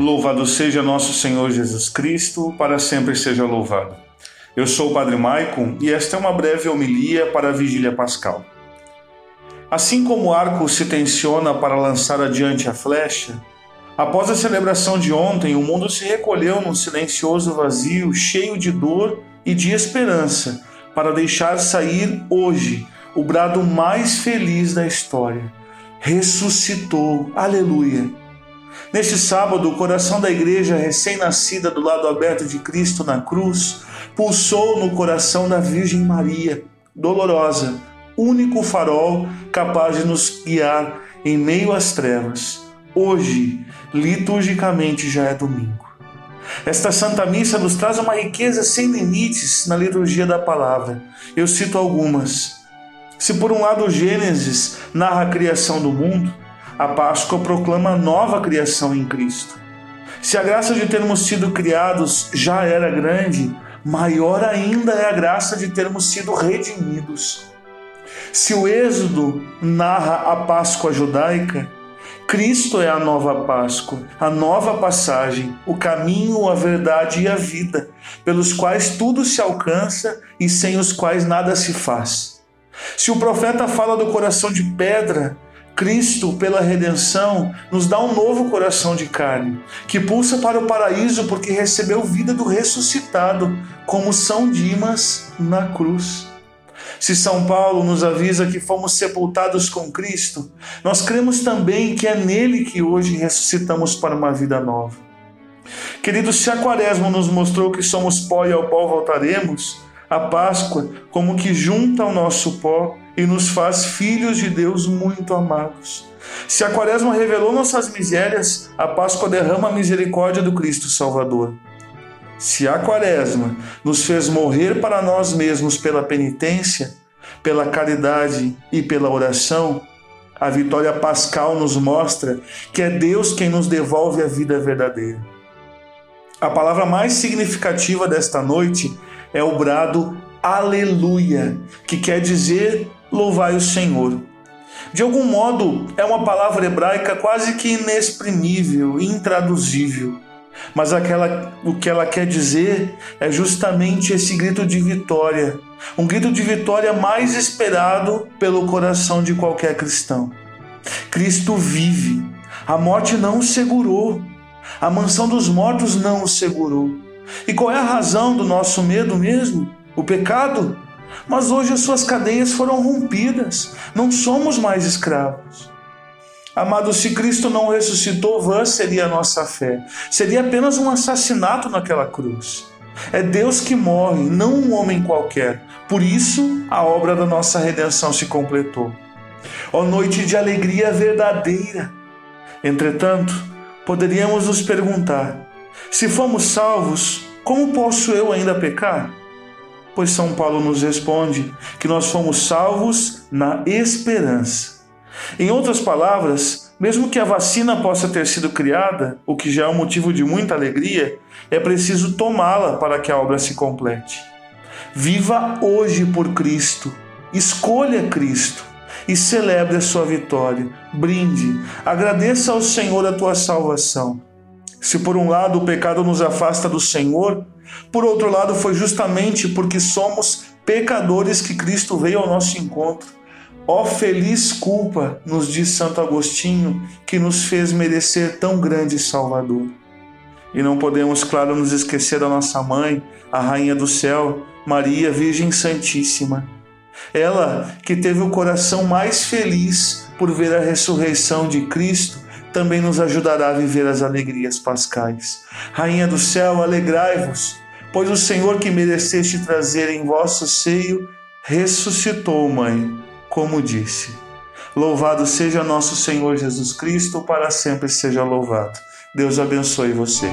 Louvado seja nosso Senhor Jesus Cristo, para sempre seja louvado. Eu sou o Padre Maicon e esta é uma breve homilia para a Vigília Pascal. Assim como o arco se tensiona para lançar adiante a flecha, após a celebração de ontem, o mundo se recolheu num silencioso vazio, cheio de dor e de esperança, para deixar sair hoje o brado mais feliz da história. Ressuscitou. Aleluia! Neste sábado, o coração da igreja recém-nascida do lado aberto de Cristo na cruz pulsou no coração da Virgem Maria, dolorosa, único farol capaz de nos guiar em meio às trevas. Hoje, liturgicamente, já é domingo. Esta Santa Missa nos traz uma riqueza sem limites na liturgia da palavra. Eu cito algumas. Se por um lado Gênesis narra a criação do mundo, a Páscoa proclama a nova criação em Cristo. Se a graça de termos sido criados já era grande, maior ainda é a graça de termos sido redimidos. Se o Êxodo narra a Páscoa judaica, Cristo é a nova Páscoa, a nova passagem, o caminho, a verdade e a vida, pelos quais tudo se alcança e sem os quais nada se faz. Se o profeta fala do coração de pedra, Cristo, pela redenção, nos dá um novo coração de carne, que pulsa para o paraíso porque recebeu vida do ressuscitado, como São Dimas na cruz. Se São Paulo nos avisa que fomos sepultados com Cristo, nós cremos também que é nele que hoje ressuscitamos para uma vida nova. Queridos, se a Quaresma nos mostrou que somos pó e ao pó voltaremos, a Páscoa, como que junta o nosso pó e nos faz filhos de Deus muito amados. Se a Quaresma revelou nossas misérias, a Páscoa derrama a misericórdia do Cristo Salvador. Se a Quaresma nos fez morrer para nós mesmos pela penitência, pela caridade e pela oração, a vitória pascal nos mostra que é Deus quem nos devolve a vida verdadeira. A palavra mais significativa desta noite é o brado aleluia, que quer dizer louvai o Senhor. De algum modo, é uma palavra hebraica quase que inexprimível, intraduzível. Mas aquela, o que ela quer dizer é justamente esse grito de vitória, um grito de vitória mais esperado pelo coração de qualquer cristão. Cristo vive, a morte não o segurou, a mansão dos mortos não o segurou. E qual é a razão do nosso medo mesmo? O pecado? Mas hoje as suas cadeias foram rompidas, não somos mais escravos. Amado, se Cristo não ressuscitou, vã seria a nossa fé. Seria apenas um assassinato naquela cruz. É Deus que morre, não um homem qualquer. Por isso, a obra da nossa redenção se completou. Ó noite de alegria verdadeira. Entretanto, poderíamos nos perguntar: se fomos salvos, como posso eu ainda pecar? Pois São Paulo nos responde que nós fomos salvos na esperança. Em outras palavras, mesmo que a vacina possa ter sido criada, o que já é um motivo de muita alegria, é preciso tomá-la para que a obra se complete. Viva hoje por Cristo, escolha Cristo e celebre a sua vitória. Brinde, agradeça ao Senhor a tua salvação. Se por um lado o pecado nos afasta do Senhor, por outro lado foi justamente porque somos pecadores que Cristo veio ao nosso encontro. Ó oh, feliz culpa, nos diz Santo Agostinho, que nos fez merecer tão grande Salvador. E não podemos, claro, nos esquecer da nossa mãe, a Rainha do Céu, Maria, Virgem Santíssima. Ela que teve o coração mais feliz por ver a ressurreição de Cristo também nos ajudará a viver as alegrias pascais. Rainha do céu, alegrai-vos, pois o Senhor que mereceste trazer em vosso seio ressuscitou, mãe, como disse. Louvado seja nosso Senhor Jesus Cristo, para sempre seja louvado. Deus abençoe você.